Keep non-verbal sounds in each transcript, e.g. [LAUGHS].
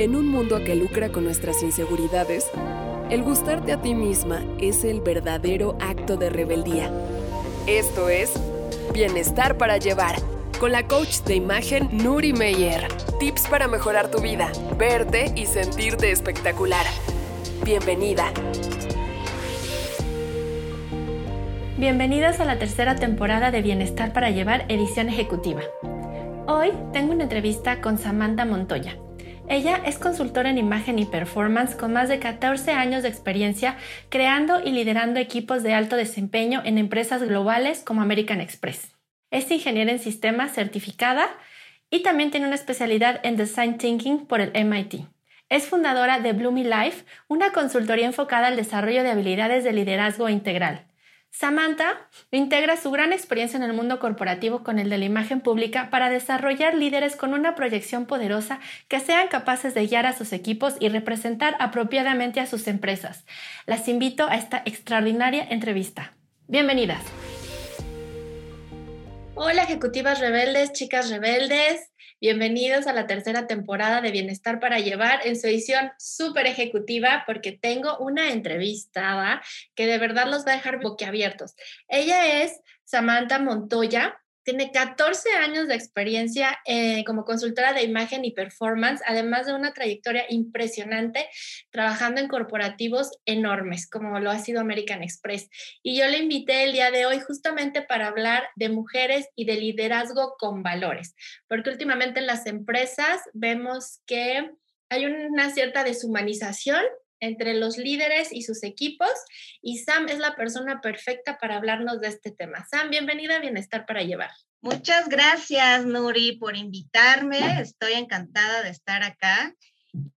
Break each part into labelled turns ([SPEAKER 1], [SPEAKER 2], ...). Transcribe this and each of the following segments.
[SPEAKER 1] En un mundo que lucra con nuestras inseguridades, el gustarte a ti misma es el verdadero acto de rebeldía. Esto es Bienestar para Llevar, con la coach de imagen Nuri Meyer. Tips para mejorar tu vida, verte y sentirte espectacular. Bienvenida.
[SPEAKER 2] Bienvenidas a la tercera temporada de Bienestar para Llevar, edición ejecutiva. Hoy tengo una entrevista con Samantha Montoya. Ella es consultora en imagen y performance con más de 14 años de experiencia creando y liderando equipos de alto desempeño en empresas globales como American Express. Es ingeniera en sistemas certificada y también tiene una especialidad en Design Thinking por el MIT. Es fundadora de Bloomy Life, una consultoría enfocada al desarrollo de habilidades de liderazgo integral. Samantha integra su gran experiencia en el mundo corporativo con el de la imagen pública para desarrollar líderes con una proyección poderosa que sean capaces de guiar a sus equipos y representar apropiadamente a sus empresas. Las invito a esta extraordinaria entrevista. Bienvenidas. Hola ejecutivas rebeldes, chicas rebeldes. Bienvenidos a la tercera temporada de Bienestar para Llevar en su edición súper ejecutiva porque tengo una entrevistada que de verdad los va a dejar boquiabiertos. Ella es Samantha Montoya, tiene 14 años de experiencia eh, como consultora de imagen y performance, además de una trayectoria impresionante trabajando en corporativos enormes, como lo ha sido American Express. Y yo le invité el día de hoy justamente para hablar de mujeres y de liderazgo con valores, porque últimamente en las empresas vemos que hay una cierta deshumanización entre los líderes y sus equipos y Sam es la persona perfecta para hablarnos de este tema. Sam, bienvenida a Bienestar para Llevar.
[SPEAKER 3] Muchas gracias, Nuri, por invitarme. Estoy encantada de estar acá.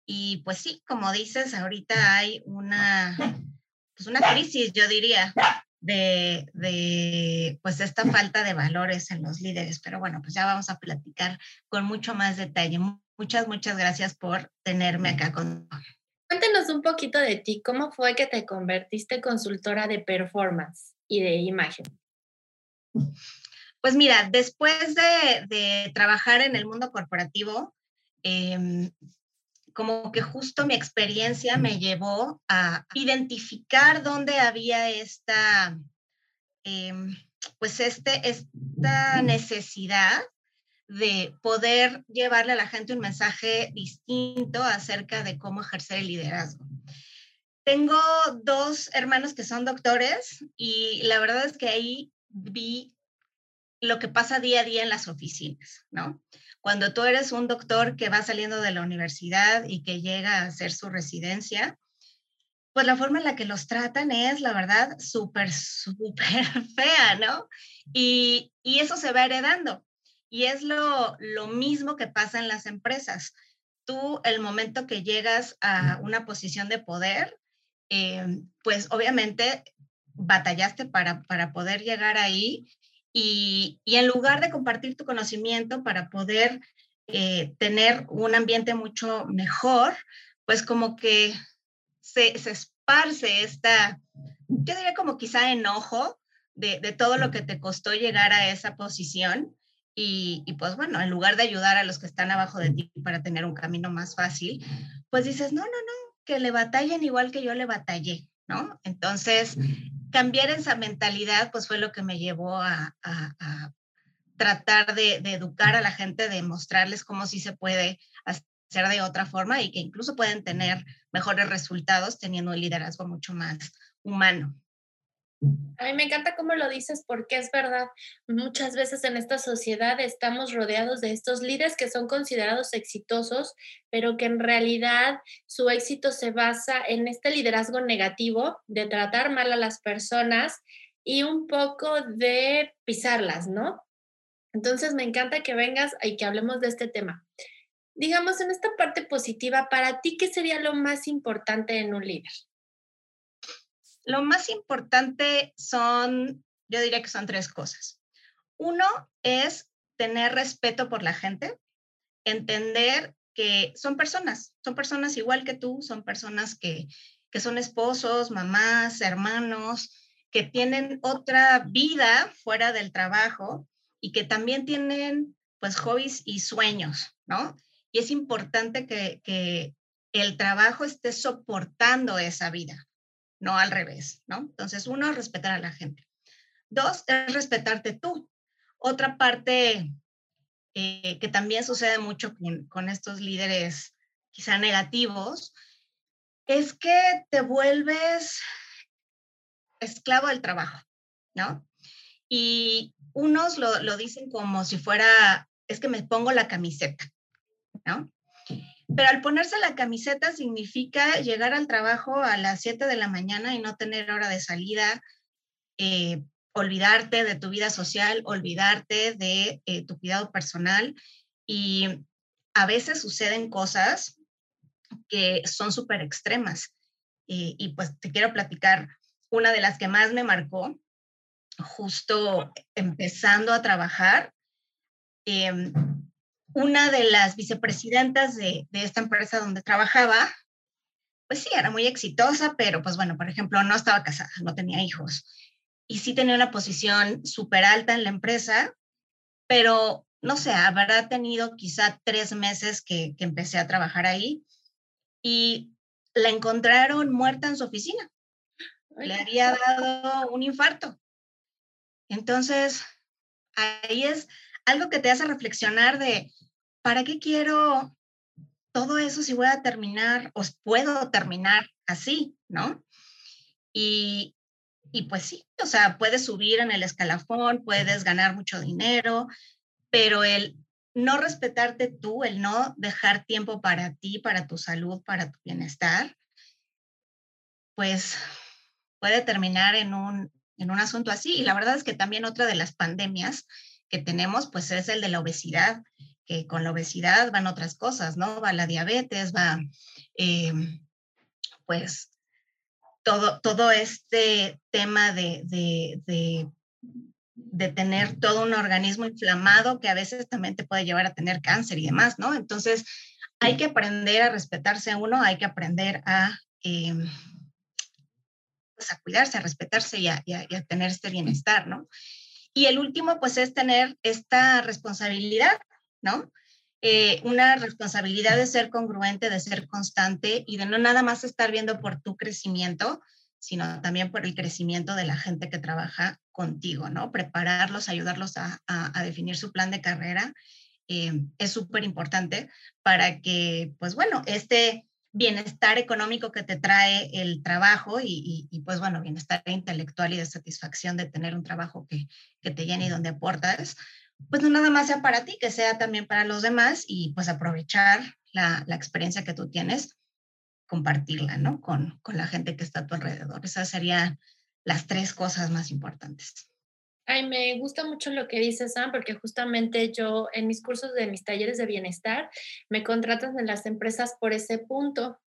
[SPEAKER 3] Y pues sí, como dices, ahorita hay una, pues una crisis, yo diría, de, de, pues esta falta de valores en los líderes. Pero bueno, pues ya vamos a platicar con mucho más detalle. Muchas, muchas gracias por tenerme acá con
[SPEAKER 2] Cuéntenos un poquito de ti. ¿Cómo fue que te convertiste consultora de performance y de imagen?
[SPEAKER 3] Pues mira, después de, trabajar en el mundo corporativo, em, como que justo mi experiencia me llevó a identificar dónde había esta, em, pues este, esta necesidad de poder llevarle a la gente un mensaje distinto acerca de cómo ejercer el liderazgo. Tengo dos hermanos que son doctores y la verdad es que ahí vi lo que pasa día a día en las oficinas, ¿no? Cuando tú eres un doctor que va saliendo de la universidad y que llega a hacer su residencia, pues la forma en la que los tratan es, la verdad, súper, súper [LAUGHS] fea, ¿no? Y, y eso se va heredando. Y es lo, mismo que pasa en las empresas. Tú, el momento que llegas a una posición de poder, eh, pues obviamente batallaste para, para poder llegar ahí y, en lugar de compartir tu conocimiento para poder eh, tener un ambiente mucho mejor, pues como que se, se, esparce esta, yo diría como quizá enojo de, de todo lo que te costó llegar a esa posición y, pues bueno, en lugar de ayudar a los que están abajo de ti para tener un camino más fácil, pues dices, no, no, no, que le batallen igual que yo le batallé, ¿no? Entonces, cambiar esa mentalidad, pues fue lo que me llevó a, tratar de, de, educar a la gente, de mostrarles cómo sí se puede hacer de otra forma y que incluso pueden tener mejores resultados teniendo un liderazgo mucho más humano.
[SPEAKER 2] A mí me encanta cómo lo dices porque es verdad, muchas veces en esta sociedad estamos rodeados de estos líderes que son considerados exitosos, pero que en realidad su éxito se basa en este liderazgo negativo de tratar mal a las personas y un poco de pisarlas, ¿no? Entonces me encanta que vengas y que hablemos de este tema. Digamos, en esta parte positiva, para ti, ¿qué sería lo más importante en un líder?
[SPEAKER 3] Lo más importante son, yo diría que son tres cosas. Uno es tener respeto por la gente, entender que son personas, son personas igual que tú, son personas que, que son esposos, mamás, hermanos, que tienen otra vida fuera del trabajo y que también tienen pues hobbies y sueños, ¿no? y es importante que, que el trabajo esté soportando esa vida, no al revés, ¿no? Entonces, uno, respetar a la gente. Dos, es respetarte tú. Otra parte eh, que también sucede mucho con, con estos líderes quizá negativos, es que te vuelves esclavo del trabajo, ¿no? Y unos lo, lo, dicen como si fuera, es que me pongo la camiseta, ¿no? Pero al ponerse la camiseta significa llegar al trabajo a las 7 de la mañana y no tener hora de salida, eh, olvidarte de tu vida social, olvidarte de eh, tu cuidado personal. Y a veces suceden cosas que son súper extremas. Y, pues te quiero platicar una de las que más me marcó, justo empezando a trabajar. Eh, una de las vicepresidentas de, de, esta empresa donde trabajaba, pues sí, era muy exitosa, pero pues bueno, por ejemplo, no estaba casada, no tenía hijos. Y sí tenía una posición súper alta en la empresa, pero no sé, habrá tenido quizá tres meses que, que empecé a trabajar ahí y la encontraron muerta en su oficina. Le había dado un infarto. Entonces, ahí es algo que te hace reflexionar de, ¿para qué quiero todo eso si voy a terminar o puedo terminar así, ¿no? Y, y pues sí, o sea, puedes subir en el escalafón, puedes ganar mucho dinero, pero el no respetarte tú, el no dejar tiempo para ti, para tu salud, para tu bienestar, pues puede terminar en un, en un asunto así. Y la verdad es que también otra de las pandemias que tenemos, pues es el de la obesidad que con la obesidad van otras cosas, ¿no? Va la diabetes, va, eh, pues, todo, todo este tema de, de, de, de, tener todo un organismo inflamado que a veces también te puede llevar a tener cáncer y demás, ¿no? Entonces, hay que aprender a respetarse a uno, hay que aprender a, eh, pues a cuidarse, a respetarse y a, y a, y a tener este bienestar, ¿no? Y el último, pues, es tener esta responsabilidad ¿no? Eh, una responsabilidad de ser congruente, de ser constante y de no nada más estar viendo por tu crecimiento, sino también por el crecimiento de la gente que trabaja contigo, ¿no? Prepararlos, ayudarlos a, definir su plan de carrera eh, es súper importante para que, pues bueno, este bienestar económico que te trae el trabajo y, pues bueno, bienestar intelectual y de satisfacción de tener un trabajo que, que te llene y donde aportas, pues no nada más sea para ti, que sea también para los demás y pues aprovechar la, la experiencia que tú tienes, compartirla, ¿no? Con, con la gente que está a tu alrededor. Esas serían las tres cosas más importantes.
[SPEAKER 2] Ay, me gusta mucho lo que dices, Sam, porque justamente yo en mis cursos de mis talleres de bienestar me contratan en las empresas por ese punto.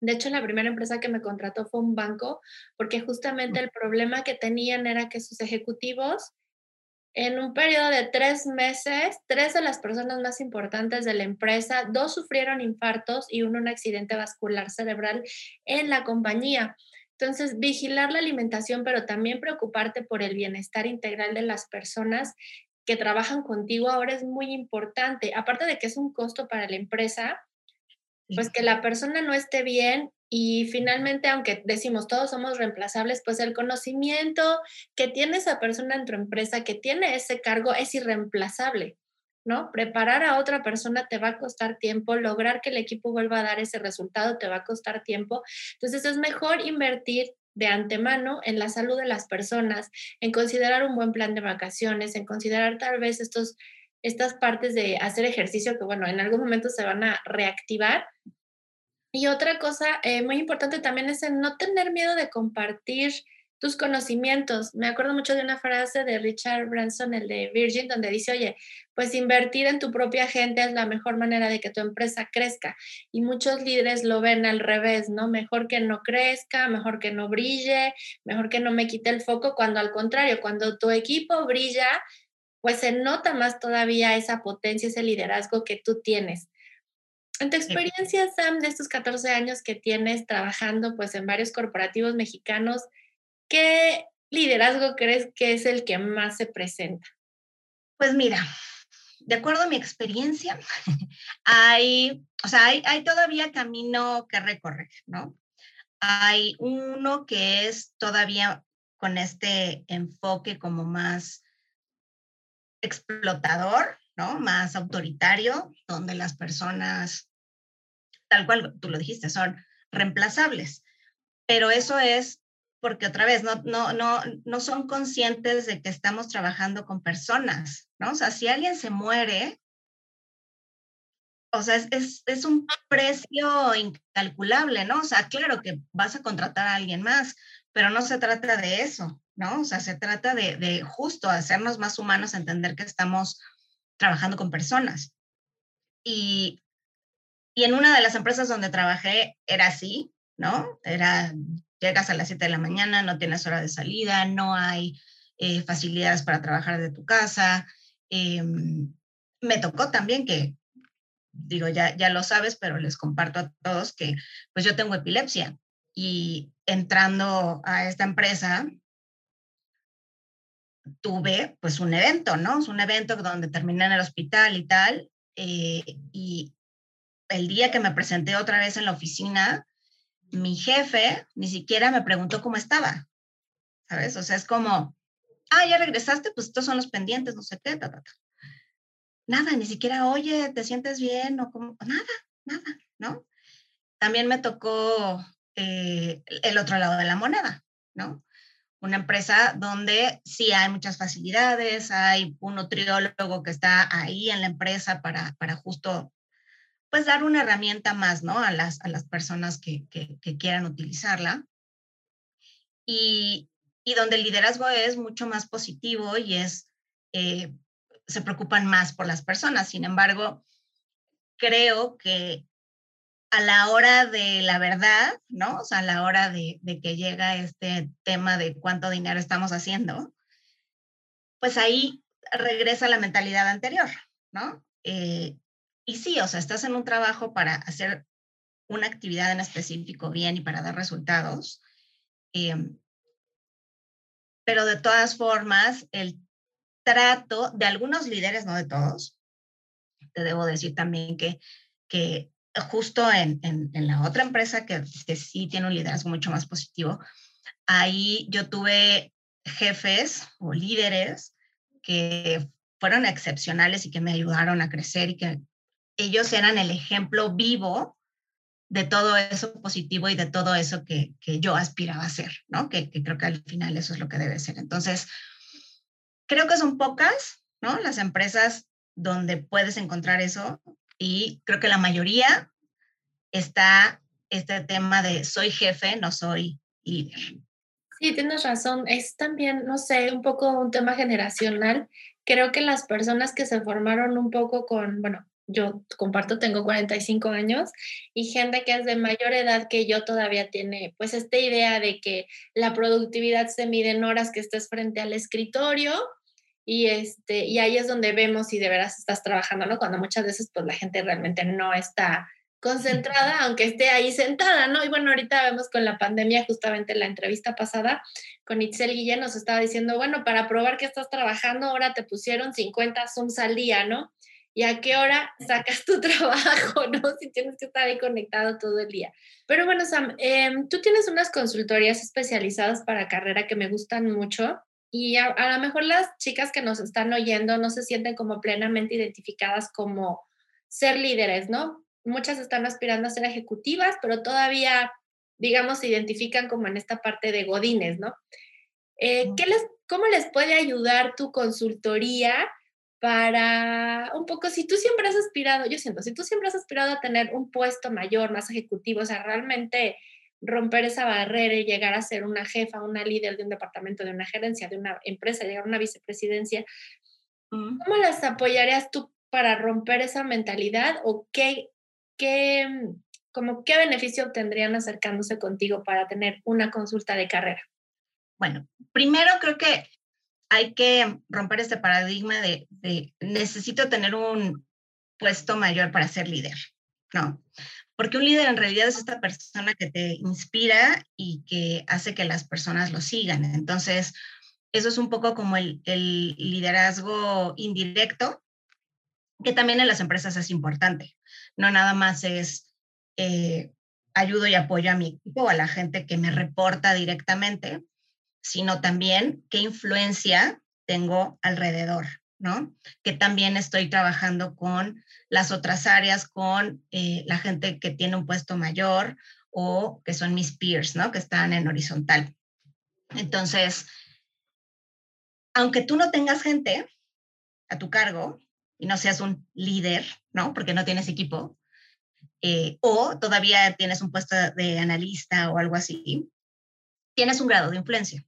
[SPEAKER 2] De hecho, la primera empresa que me contrató fue un banco, porque justamente el problema que tenían era que sus ejecutivos en un periodo de tres meses, tres de las personas más importantes de la empresa, dos sufrieron infartos y uno un accidente vascular cerebral en la compañía. Entonces, vigilar la alimentación, pero también preocuparte por el bienestar integral de las personas que trabajan contigo ahora es muy importante. Aparte de que es un costo para la empresa, pues que la persona no esté bien y finalmente, aunque decimos todos somos reemplazables, pues el conocimiento que tiene esa persona en tu empresa, que tiene ese cargo, es irreemplazable, ¿no? Preparar a otra persona te va a costar tiempo, lograr que el equipo vuelva a dar ese resultado te va a costar tiempo. Entonces es mejor invertir de antemano en la salud de las personas, en considerar un buen plan de vacaciones, en considerar tal vez estos, estas partes de hacer ejercicio que, bueno, en algún momento se van a reactivar y otra cosa eh, muy importante también es el no tener miedo de compartir tus conocimientos. Me acuerdo mucho de una frase de Richard Branson, el de Virgin, donde dice, oye, pues invertir en tu propia gente es la mejor manera de que tu empresa crezca. Y muchos líderes lo ven al revés, ¿no? Mejor que no crezca, mejor que no brille, mejor que no me quite el foco, cuando al contrario, cuando tu equipo brilla, pues se nota más todavía esa potencia, ese liderazgo que tú tienes. En tu experiencia, Sam, de estos 14 años que tienes trabajando pues en varios corporativos mexicanos, ¿qué liderazgo crees que es el que más se presenta?
[SPEAKER 3] Pues mira, de acuerdo a mi experiencia, [LAUGHS] hay, o sea, hay, hay todavía camino que recorrer, ¿no? Hay uno que es todavía con este enfoque como más explotador, ¿no? Más autoritario, donde las personas, tal cual tú lo dijiste, son reemplazables. Pero eso es porque otra vez no, no, no, no son conscientes de que estamos trabajando con personas, ¿no? O sea, si alguien se muere, o sea, es, es, un precio incalculable, ¿no? O sea, claro que vas a contratar a alguien más, pero no se trata de eso, ¿no? O sea, se trata de, de justo hacernos más humanos, entender que estamos trabajando con personas. Y, y en una de las empresas donde trabajé era así, ¿no? Era llegas a las 7 de la mañana, no tienes hora de salida, no hay eh, facilidades para trabajar de tu casa. Em, me tocó también que, digo, ya, ya lo sabes, pero les comparto a todos que pues yo tengo epilepsia y entrando a esta empresa tuve pues un evento, ¿no? Es un evento donde terminé en el hospital y tal. Eh, y el día que me presenté otra vez en la oficina, mi jefe ni siquiera me preguntó cómo estaba, ¿sabes? O sea, es como, ah, ya regresaste, pues estos son los pendientes, no sé qué, Nada, ni siquiera, oye, ¿te sientes bien? O como, nada, nada, ¿no? También me tocó eh, el otro lado de la moneda, ¿no? Una empresa donde sí hay muchas facilidades, hay un nutriólogo que está ahí en la empresa para, para justo pues dar una herramienta más, ¿no? A las, a las personas que, que, quieran utilizarla. Y, y, donde el liderazgo es mucho más positivo y es, eh, se preocupan más por las personas. Sin embargo, creo que a la hora de la verdad, ¿no? O sea, a la hora de, de que llega este tema de cuánto dinero estamos haciendo, pues ahí regresa la mentalidad anterior, ¿no? Eh, y sí, o sea, estás en un trabajo para hacer una actividad en específico bien y para dar resultados. Em, pero de todas formas, el trato de algunos líderes, no de todos, te debo decir también que, que justo en, en, la otra empresa que, que, sí tiene un liderazgo mucho más positivo, ahí yo tuve jefes o líderes que fueron excepcionales y que me ayudaron a crecer y que ellos eran el ejemplo vivo de todo eso positivo y de todo eso que, que yo aspiraba a ser, ¿no? Que, que, creo que al final eso es lo que debe ser. Entonces, creo que son pocas, ¿no? Las empresas donde puedes encontrar eso y creo que la mayoría está este tema de soy jefe, no soy líder.
[SPEAKER 2] Sí, tienes razón. Es también, no sé, un poco un tema generacional. Creo que las personas que se formaron un poco con, bueno, yo comparto, tengo 45 años y gente que es de mayor edad que yo todavía tiene pues esta idea de que la productividad se mide en horas que estés frente al escritorio y este y ahí es donde vemos si de veras estás trabajando, ¿no? Cuando muchas veces pues la gente realmente no está concentrada aunque esté ahí sentada, ¿no? Y bueno, ahorita vemos con la pandemia, justamente en la entrevista pasada con Itzel Guillén nos estaba diciendo, bueno, para probar que estás trabajando, ahora te pusieron 50 Zooms al día, ¿no? Y a qué hora sacas tu [LAUGHS] trabajo, ¿no? Si tienes que estar ahí conectado todo el día. Pero bueno, Sam, em, tú tienes unas consultorías especializadas para carrera que me gustan mucho y a, a, lo mejor las chicas que nos están oyendo no se sienten como plenamente identificadas como ser líderes, ¿no? Muchas están aspirando a ser ejecutivas, pero todavía, digamos, se identifican como en esta parte de godines, ¿no? Eh, ¿qué les, ¿Cómo les puede ayudar tu consultoría? Para un poco, si tú siempre has aspirado, yo siento, si tú siempre has aspirado a tener un puesto mayor, más ejecutivo, o sea, realmente romper esa barrera y llegar a ser una jefa, una líder de un departamento, de una gerencia, de una empresa, llegar a una vicepresidencia, ¿cómo las apoyarías tú para romper esa mentalidad o qué, qué, como qué beneficio obtendrían acercándose contigo para tener una consulta de carrera?
[SPEAKER 3] Bueno, primero creo que hay que romper este paradigma de, necesito tener un puesto mayor para ser líder, ¿no? Porque un líder en realidad es esta persona que te inspira y que hace que las personas lo sigan. Entonces, eso es un poco como el, liderazgo indirecto, que también en las empresas es importante. No nada más es eh, ayudo y apoyo a mi equipo o a la gente que me reporta directamente, sino también qué influencia tengo alrededor, ¿no? Que también estoy trabajando con las otras áreas, con eh, la gente que tiene un puesto mayor o que son mis peers, ¿no? Que están en horizontal. Entonces, aunque tú no tengas gente a tu cargo y no seas un líder, ¿no? Porque no tienes equipo, eh, o todavía tienes un puesto de analista o algo así, tienes un grado de influencia.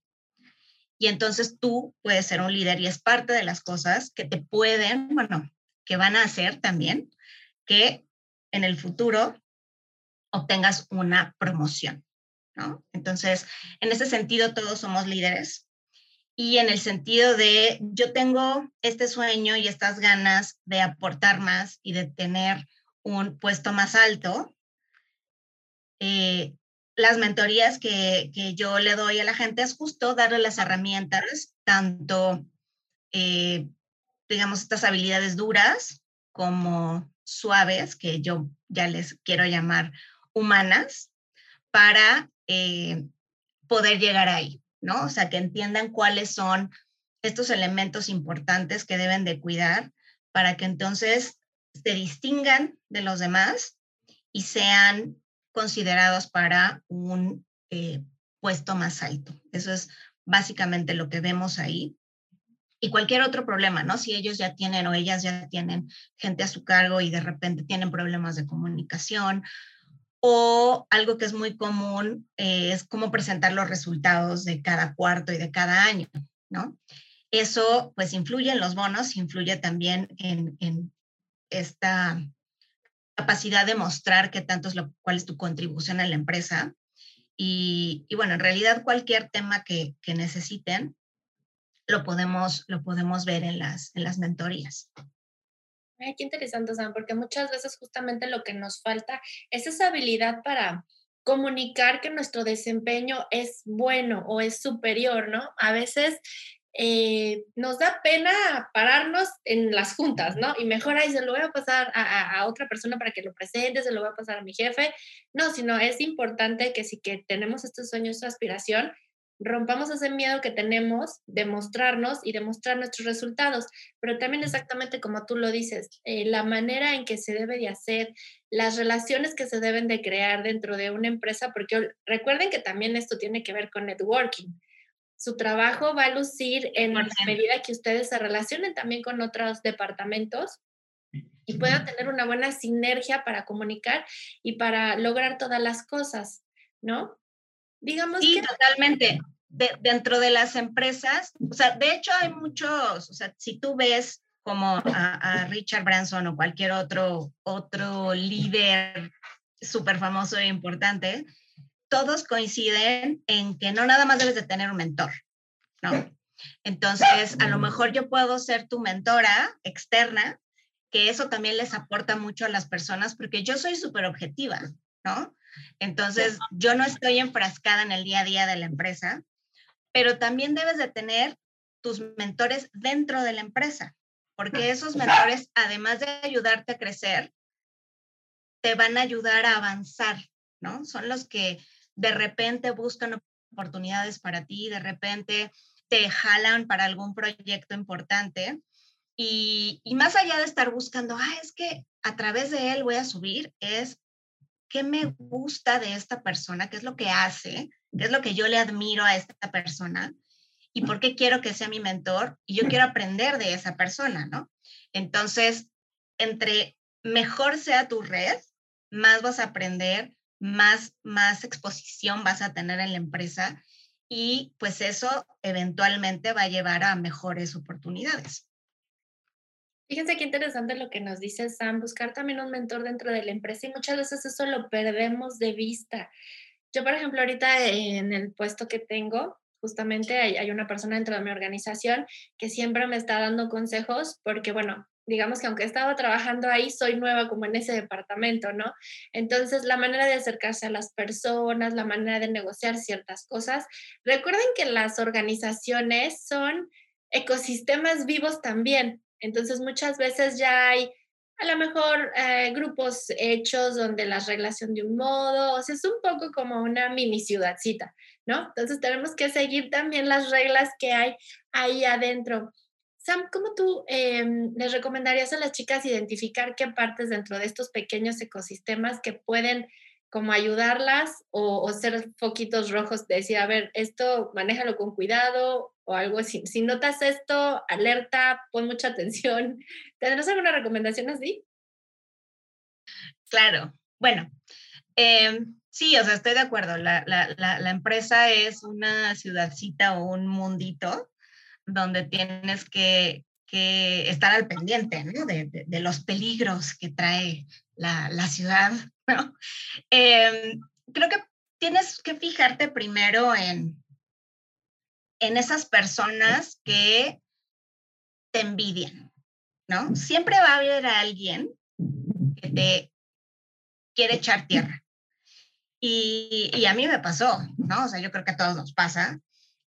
[SPEAKER 3] Y entonces tú puedes ser un líder y es parte de las cosas que te pueden, bueno, que van a hacer también que en el futuro obtengas una promoción, ¿no? Entonces, en ese sentido, todos somos líderes y en el sentido de yo tengo este sueño y estas ganas de aportar más y de tener un puesto más alto, eh, las mentorías que, yo le doy a la gente es justo darle las herramientas, tanto, eh, digamos, estas habilidades duras como suaves, que yo ya les quiero llamar humanas, para eh, poder llegar ahí, ¿no? O sea, que entiendan cuáles son estos elementos importantes que deben de cuidar para que entonces se distingan de los demás y sean considerados para un eh, puesto más alto. Eso es básicamente lo que vemos ahí. Y cualquier otro problema, ¿no? Si ellos ya tienen o ellas ya tienen gente a su cargo y de repente tienen problemas de comunicación o algo que es muy común eh, es cómo presentar los resultados de cada cuarto y de cada año, ¿no? Eso pues influye en los bonos, influye también en, en esta capacidad de mostrar qué tanto es cuál es tu contribución a la empresa. Y, bueno, en realidad cualquier tema que, que, necesiten lo podemos, lo podemos ver en las, en las mentorías.
[SPEAKER 2] Ay, qué interesante, Sam, porque muchas veces justamente lo que nos falta es esa habilidad para comunicar que nuestro desempeño es bueno o es superior, ¿no? A veces eh, nos da pena pararnos en las juntas, ¿no? Y mejor ahí se lo voy a pasar a, otra persona para que lo presente, se lo voy a pasar a mi jefe. No, sino es importante que si que tenemos estos sueños, esta aspiración, rompamos ese miedo que tenemos de mostrarnos y de mostrar nuestros resultados, pero también exactamente como tú lo dices, eh, la manera en que se debe de hacer, las relaciones que se deben de crear dentro de una empresa, porque recuerden que también esto tiene que ver con networking su trabajo va a lucir en la medida que ustedes se relacionen también con otros departamentos y puedan tener una buena sinergia para comunicar y para lograr todas las cosas, ¿no?
[SPEAKER 3] Digamos sí, totalmente. dentro de las empresas, o sea, de hecho hay muchos, o sea, si tú ves como a, Richard Branson o cualquier otro, otro líder súper famoso e importante, todos coinciden en que no nada más debes de tener un mentor, ¿no? Entonces, a lo mejor yo puedo ser tu mentora externa, que eso también les aporta mucho a las personas, porque yo soy súper objetiva, ¿no? Entonces, yo no estoy enfrascada en el día a día de la empresa, pero también debes de tener tus mentores dentro de la empresa, porque esos mentores, además de ayudarte a crecer, te van a ayudar a avanzar, ¿no? Son los que de repente buscan oportunidades para ti, de repente te jalan para algún proyecto importante. Y, más allá de estar buscando, ah, es que a través de él voy a subir, es qué me gusta de esta persona, qué es lo que hace, qué es lo que yo le admiro a esta persona y por qué quiero que sea mi mentor y yo quiero [LAUGHS] aprender de esa persona, ¿no? Entonces, entre mejor sea tu red, más vas a aprender, más, más exposición vas a tener en la empresa y pues eso eventualmente va a llevar a mejores oportunidades.
[SPEAKER 2] Fíjense qué interesante lo que nos dice Sam, buscar también un mentor dentro de la empresa y muchas veces eso lo perdemos de vista. Yo, por ejemplo, ahorita en el puesto que tengo, justamente hay, hay, una persona dentro de mi organización que siempre me está dando consejos porque, bueno, digamos que aunque estaba trabajando ahí, soy nueva como en ese departamento, ¿no? Entonces, la manera de acercarse a las personas, la manera de negociar ciertas cosas. Recuerden que las organizaciones son ecosistemas vivos también. Entonces, muchas veces ya hay a lo mejor eh, grupos hechos donde las reglas son de un modo, o sea, es un poco como una mini ciudadcita, ¿no? Entonces tenemos que seguir también las reglas que hay ahí adentro. Sam, ¿cómo tú em, les recomendarías a las chicas identificar qué partes dentro de estos pequeños ecosistemas que pueden como ayudarlas o, ser foquitos rojos de decir, a ver, esto manéjalo con cuidado o algo así. Si notas esto, alerta, pon mucha atención. [LAUGHS] ¿Tendrás alguna recomendación así?
[SPEAKER 3] Claro, bueno, em, sí, o sea, estoy de acuerdo. La, empresa es una ciudadcita o un mundito donde tienes que, estar al pendiente de, los peligros que trae la, ciudad [LAUGHS] Em, creo que tienes que fijarte primero en, en esas personas que te envidian, ¿no? Siempre va a haber alguien que te quiere echar tierra. Y, y, a mí me pasó, ¿no? O sea, yo creo que a todos nos pasa.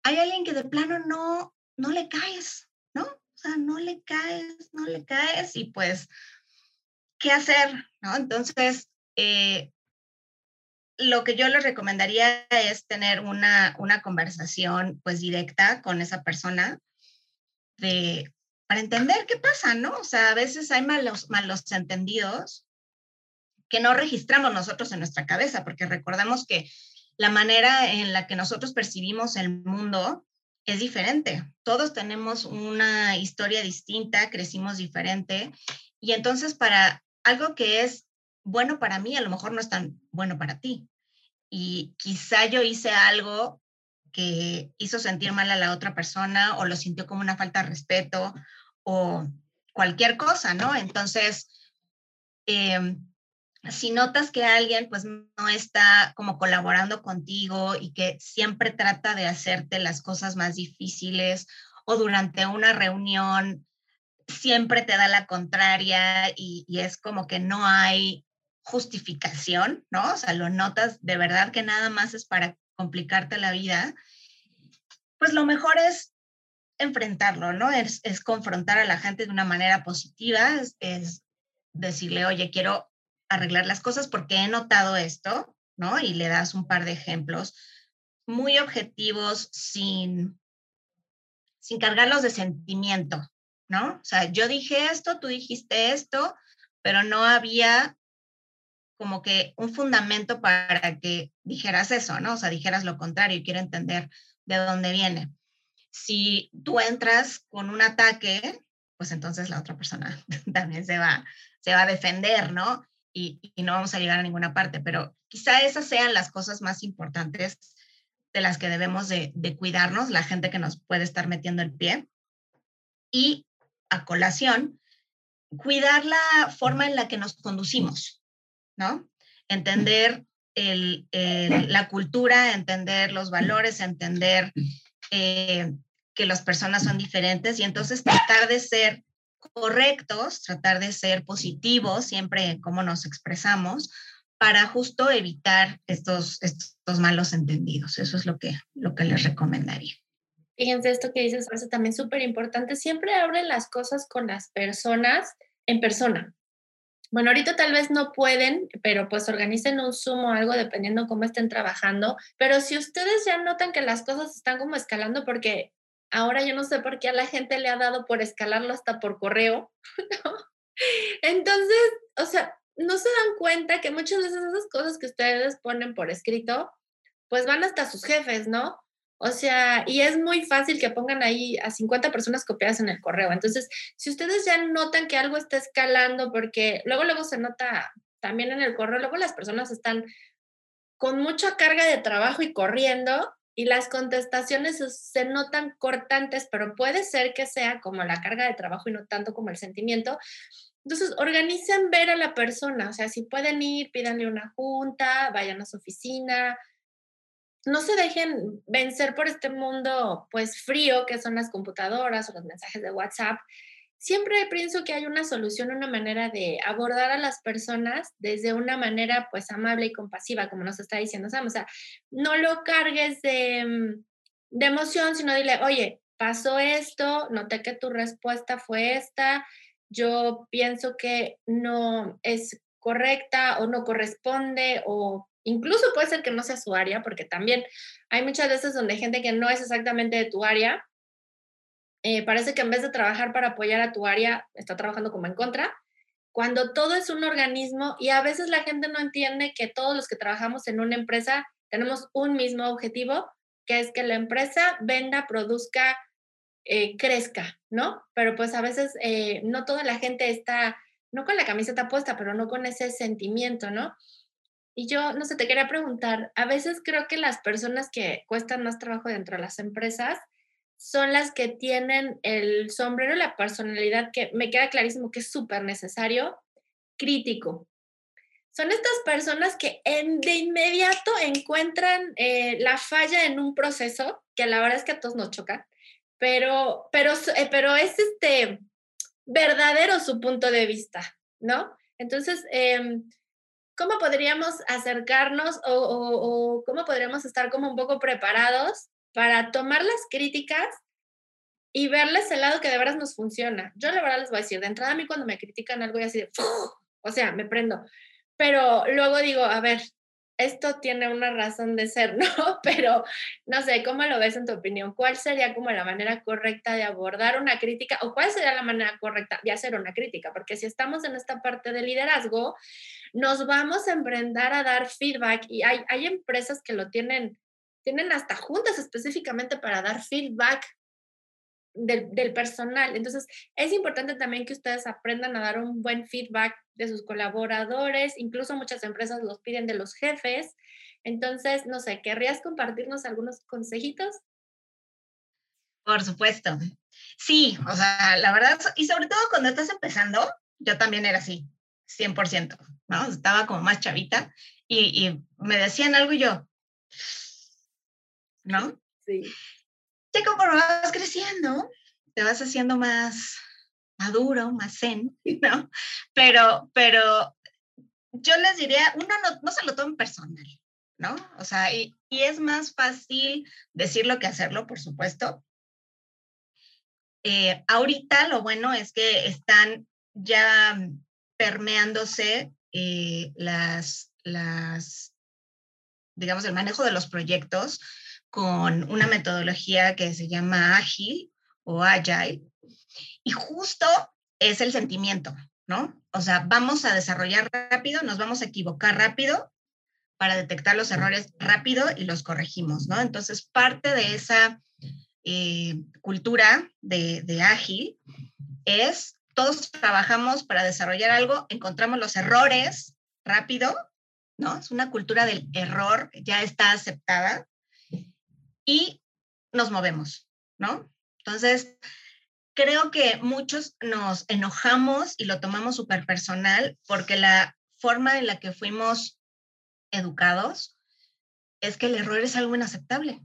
[SPEAKER 3] Hay alguien que de plano no, no le caes, ¿no? O sea, no le caes, no le caes y pues, ¿qué hacer? ¿No? Entonces, eh, lo que yo les recomendaría es tener una, una conversación pues directa con esa persona de, para entender qué pasa, ¿no? O sea, a veces hay malos, malos entendidos que no registramos nosotros en nuestra cabeza, porque recordemos que la manera en la que nosotros percibimos el mundo es diferente. Todos tenemos una historia distinta, crecimos diferente, y entonces para algo que es bueno para mí, a lo mejor no es tan bueno para ti. Y quizá yo hice algo que hizo sentir mal a la otra persona o lo sintió como una falta de respeto o cualquier cosa, ¿no? Entonces, em, si notas que alguien pues no está como colaborando contigo y que siempre trata de hacerte las cosas más difíciles o durante una reunión siempre te da la contraria y, es como que no hay justificación, ¿no? O sea, lo notas de verdad que nada más es para complicarte la vida, pues lo mejor es enfrentarlo, ¿no? Es, confrontar a la gente de una manera positiva, es, decirle, oye, quiero arreglar las cosas porque he notado esto, ¿no? Y le das un par de ejemplos muy objetivos sin, sin cargarlos de sentimiento, ¿no? O sea, yo dije esto, tú dijiste esto, pero no había como que un fundamento para que dijeras eso, ¿no? O sea, dijeras lo contrario y quiero entender de dónde viene. Si tú entras con un ataque, pues entonces la otra persona [LAUGHS] también se va, se va a defender, ¿no? Y, no vamos a llegar a ninguna parte, pero quizá esas sean las cosas más importantes de las que debemos de, cuidarnos, la gente que nos puede estar metiendo el pie. Y a colación, cuidar la forma en la que nos conducimos. ¿no? Entender la cultura, entender los valores, entender eh, que las personas son diferentes y entonces tratar de ser correctos, tratar de ser positivos siempre en cómo nos expresamos para justo evitar estos, estos malos entendidos. Eso es lo que, lo que les recomendaría.
[SPEAKER 2] Fíjense esto que dices, parece también súper importante. Siempre abren las cosas con las personas en persona bueno, ahorita tal vez no pueden, pero pues organicen un Zoom o algo dependiendo cómo estén trabajando. Pero si ustedes ya notan que las cosas están como escalando, porque ahora yo no sé por qué a la gente le ha dado por escalarlo hasta por correo, [LAUGHS] ¿no? Entonces, o sea, no se dan cuenta que muchas veces esas cosas que ustedes ponen por escrito, pues van hasta sus jefes, ¿no? O sea, y es muy fácil que pongan ahí a 50 personas copiadas en el correo. Entonces, si ustedes ya notan que algo está escalando, porque luego, luego se nota también en el correo, luego las personas están con mucha carga de trabajo y corriendo y las contestaciones se notan cortantes, pero puede ser que sea como la carga de trabajo y no tanto como el sentimiento. Entonces, organicen ver a la persona, o sea, si pueden ir, pídanle una junta, vayan a su oficina, no se dejen vencer por este mundo pues frío que son las computadoras o los mensajes de WhatsApp. Siempre pienso que hay una solución, una manera de abordar a las personas desde una manera pues amable y compasiva, como nos está diciendo Sam. O sea, no lo cargues de, mm, de emoción, sino dile, oye, pasó esto, noté que tu respuesta fue esta, yo pienso que no es correcta o no corresponde o incluso puede ser que no sea su área, porque también hay muchas veces donde gente que no es exactamente de tu área, eh, parece que en vez de trabajar para apoyar a tu área, está trabajando como en contra, cuando todo es un organismo y a veces la gente no entiende que todos los que trabajamos en una empresa tenemos un mismo objetivo, que es que la empresa venda, produzca, eh, crezca, ¿no? Pero pues a veces eh, no toda la gente está, no con la camiseta puesta, pero no con ese sentimiento, ¿no? Y yo, no sé, te quería preguntar, a veces creo que las personas que cuestan más trabajo dentro de las empresas son las que tienen el sombrero, la personalidad que me queda clarísimo que es súper necesario, crítico. Son estas personas que de inmediato encuentran eh, la falla en un proceso, que la verdad es que a todos nos choca, pero, pero, eh, pero es este verdadero su punto de vista, ¿no? Entonces, em, ¿cómo podríamos acercarnos o, o, cómo podríamos estar como un poco preparados para tomar las críticas y verles el lado que de verdad nos funciona. Yo la verdad les voy a decir, de entrada a mí cuando me critican algo y así de, o sea, me prendo. Pero luego digo, a ver, esto tiene una razón de ser, [LAUGHS] ¿no? Pero no sé, ¿cómo lo ves en tu opinión? ¿Cuál sería como la manera correcta de abordar una crítica o cuál sería la manera correcta de hacer una crítica? Porque si estamos en esta parte de liderazgo, nos vamos a emprender a dar feedback y hay, hay empresas que lo tienen tienen hasta juntas específicamente para dar feedback del, personal. Entonces, es importante también que ustedes aprendan a dar un buen feedback de sus colaboradores, incluso muchas empresas los piden de los jefes. Entonces, no sé, ¿querrías compartirnos algunos consejitos?
[SPEAKER 3] Por supuesto. Sí, o sea, la verdad, y sobre todo cuando estás empezando, yo también era así, 100%, ¿no? Estaba como más chavita y, y me decían algo y yo, ¿no? Sí. Y conforme vas creciendo, te vas haciendo más maduro, más zen, [LAUGHS] ¿no? Pero, pero yo les diría, uno no, no se lo tome personal, ¿no? O sea, y, y, es más fácil decirlo que hacerlo, por supuesto. Eh, ahorita lo bueno es que están ya permeándose eh, las, las, digamos, el manejo de los proyectos con una metodología que se llama Ágil o Agile. Y justo es el sentimiento, ¿no? O sea, vamos a desarrollar rápido, nos vamos a equivocar rápido para detectar los errores rápido y los corregimos, ¿no? Entonces, parte de esa eh, cultura de, de ágil es todos trabajamos para desarrollar algo, encontramos los errores rápido, ¿no? Es una cultura del error, ya está aceptada y nos movemos, ¿no? Entonces, creo que muchos nos enojamos y lo tomamos súper personal porque la forma en la que fuimos educados es que el error es algo inaceptable,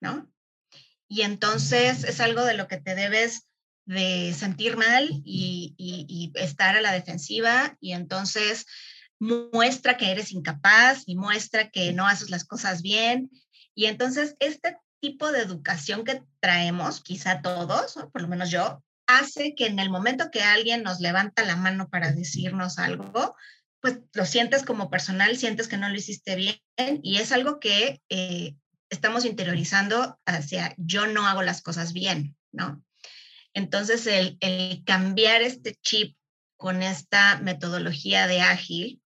[SPEAKER 3] ¿no? Y entonces es algo de lo que te debes de sentir mal y, y, estar a la defensiva y entonces muestra que eres incapaz y muestra que no haces las cosas bien y entonces este tipo de educación que traemos, quizá todos, por lo menos yo, hace que en el momento que alguien nos levanta la mano para decirnos algo, pues lo sientes como personal, sientes que no lo hiciste bien y es algo que eh, estamos interiorizando hacia yo no hago las cosas bien, ¿no? Entonces, el cambiar este chip con esta metodología de ágil,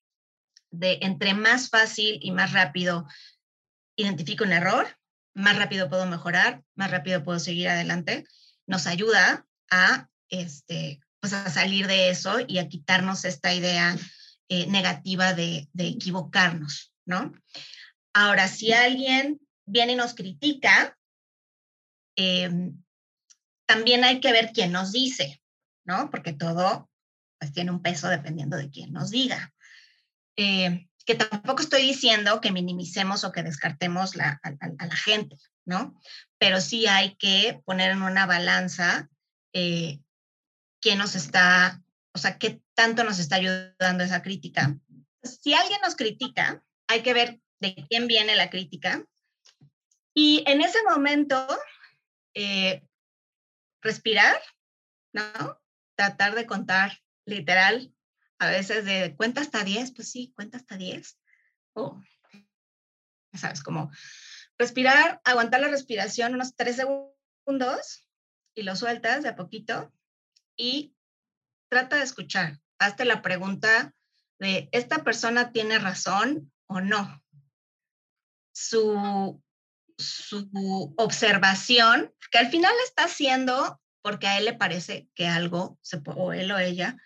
[SPEAKER 3] de entre más fácil y más rápido identifico un error, más rápido puedo mejorar, más rápido puedo seguir adelante, nos ayuda a, este, pues a salir de eso y a quitarnos esta idea eh, negativa de, equivocarnos, ¿no? Ahora, si alguien viene y nos critica, em, también hay que ver quién nos dice, ¿no? Porque todo pues, tiene un peso dependiendo de quién nos diga. Eh, que tampoco estoy diciendo que minimicemos o que descartemos a, la gente, ¿no? Pero sí hay que poner en una balanza eh, quién nos está, o sea, qué tanto nos está ayudando esa crítica. Si alguien nos critica, hay que ver de quién viene la crítica. Y en ese momento, eh, respirar, ¿no? tratar de contar literal, a veces de cuenta hasta 10, pues sí, cuenta hasta 10. O, sabes, como respirar, aguantar la respiración unos 3 segundos y lo sueltas de a poquito y trata de escuchar. Hazte la pregunta de, ¿esta persona tiene razón o no? Su, su observación, que al final está haciendo porque a él le parece que algo, se, o él o ella,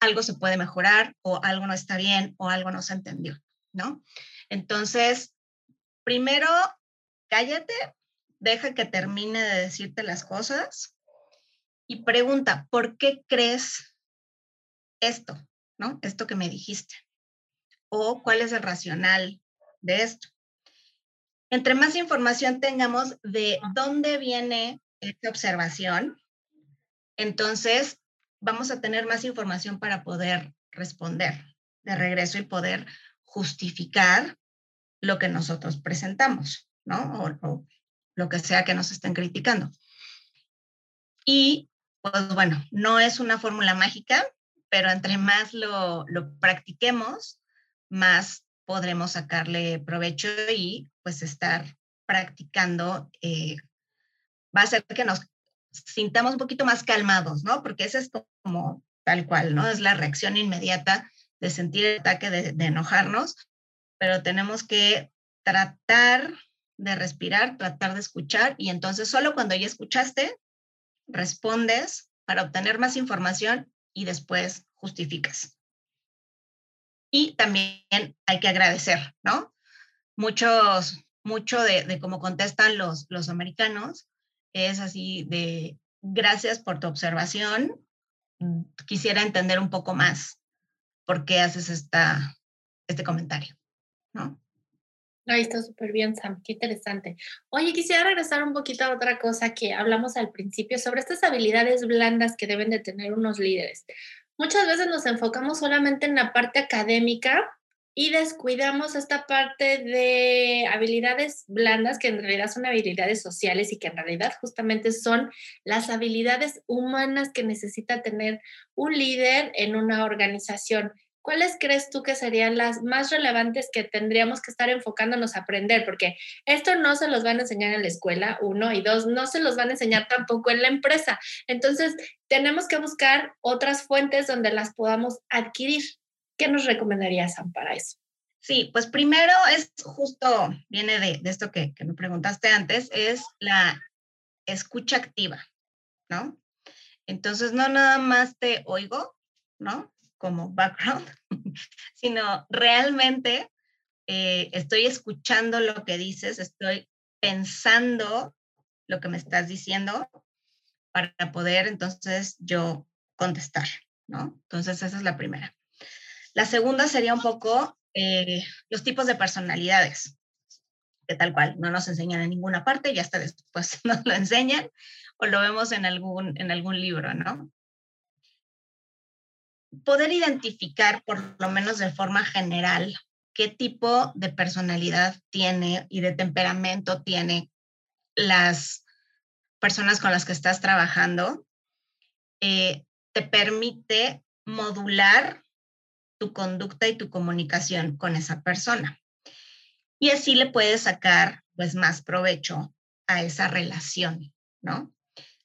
[SPEAKER 3] algo se puede mejorar o algo no está bien o algo no se entendió, ¿no? Entonces, primero, cállate, deja que termine de decirte las cosas y pregunta, ¿por qué crees esto, ¿no? Esto que me dijiste. O cuál es el racional de esto. Entre más información tengamos de dónde viene esta observación, entonces vamos a tener más información para poder responder de regreso y poder justificar lo que nosotros presentamos, ¿no? O, lo que sea que nos estén criticando. Y, pues bueno, no es una fórmula mágica, pero entre más lo, practiquemos, más podremos sacarle provecho y pues estar practicando eh, va a hacer que nos sintamos un poquito más calmados, ¿no? Porque esa es como tal cual, ¿no? Es la reacción inmediata de sentir el ataque, de, enojarnos, pero tenemos que tratar de respirar, tratar de escuchar y entonces solo cuando ya escuchaste, respondes para obtener más información y después justificas. Y también hay que agradecer, ¿no? Muchos, mucho de, de cómo contestan los, los americanos es así de gracias por tu observación. Mm, quisiera entender un poco más por qué haces esta, este comentario, ¿no?
[SPEAKER 2] Ahí está súper bien, Sam, qué interesante. Oye, quisiera regresar un poquito a otra cosa que hablamos al principio sobre estas habilidades blandas que deben de tener unos líderes. Muchas veces nos enfocamos solamente en la parte académica y descuidamos esta parte de habilidades blandas que en realidad son habilidades sociales y que en realidad justamente son las habilidades humanas que necesita tener un líder en una organización. ¿Cuáles crees tú que serían las más relevantes que tendríamos que estar enfocándonos a aprender? Porque esto no se los van a enseñar en la escuela, uno, y dos, no se los van a enseñar tampoco en la empresa. Entonces, tenemos que buscar otras fuentes donde las podamos adquirir. ¿Qué nos recomendarías, Sam, para eso?
[SPEAKER 3] Sí, pues primero es justo, viene de, esto que, me preguntaste antes, es la escucha activa, ¿no? Entonces, no nada más te oigo, ¿no? como background, [LAUGHS] sino realmente eh, estoy escuchando lo que dices, estoy pensando lo que me estás diciendo para poder entonces yo contestar, ¿no? Entonces esa es la primera. La segunda sería un poco eh, los tipos de personalidades, que tal cual no nos enseñan en ninguna parte y hasta después [LAUGHS] nos lo enseñan o lo vemos en algún, en algún libro, ¿no? poder identificar, por lo menos de forma general, qué tipo de personalidad tiene y de temperamento tiene las personas con las que estás trabajando, eh, te permite modular tu conducta y tu comunicación con esa persona. Y así le puedes sacar pues más provecho a esa relación, ¿no?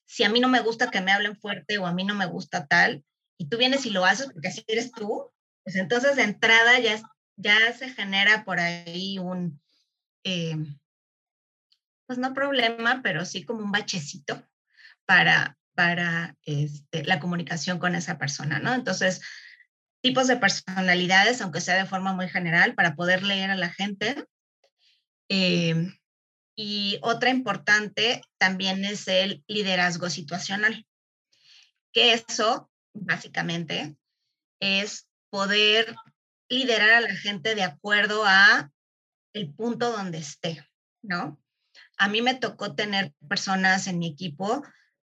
[SPEAKER 3] Si a mí no me gusta que me hablen fuerte o a mí no me gusta tal, y tú vienes y lo haces porque así eres tú, pues entonces de entrada ya, ya se genera por ahí un, eh, pues no problema, pero sí como un bachecito para, para este, la comunicación con esa persona, ¿no? Entonces, tipos de personalidades, aunque sea de forma muy general, para poder leer a la gente. Eh, y otra importante también es el liderazgo situacional, que eso básicamente, es poder liderar a la gente de acuerdo a el punto donde esté, ¿no? A mí me tocó tener personas en mi equipo,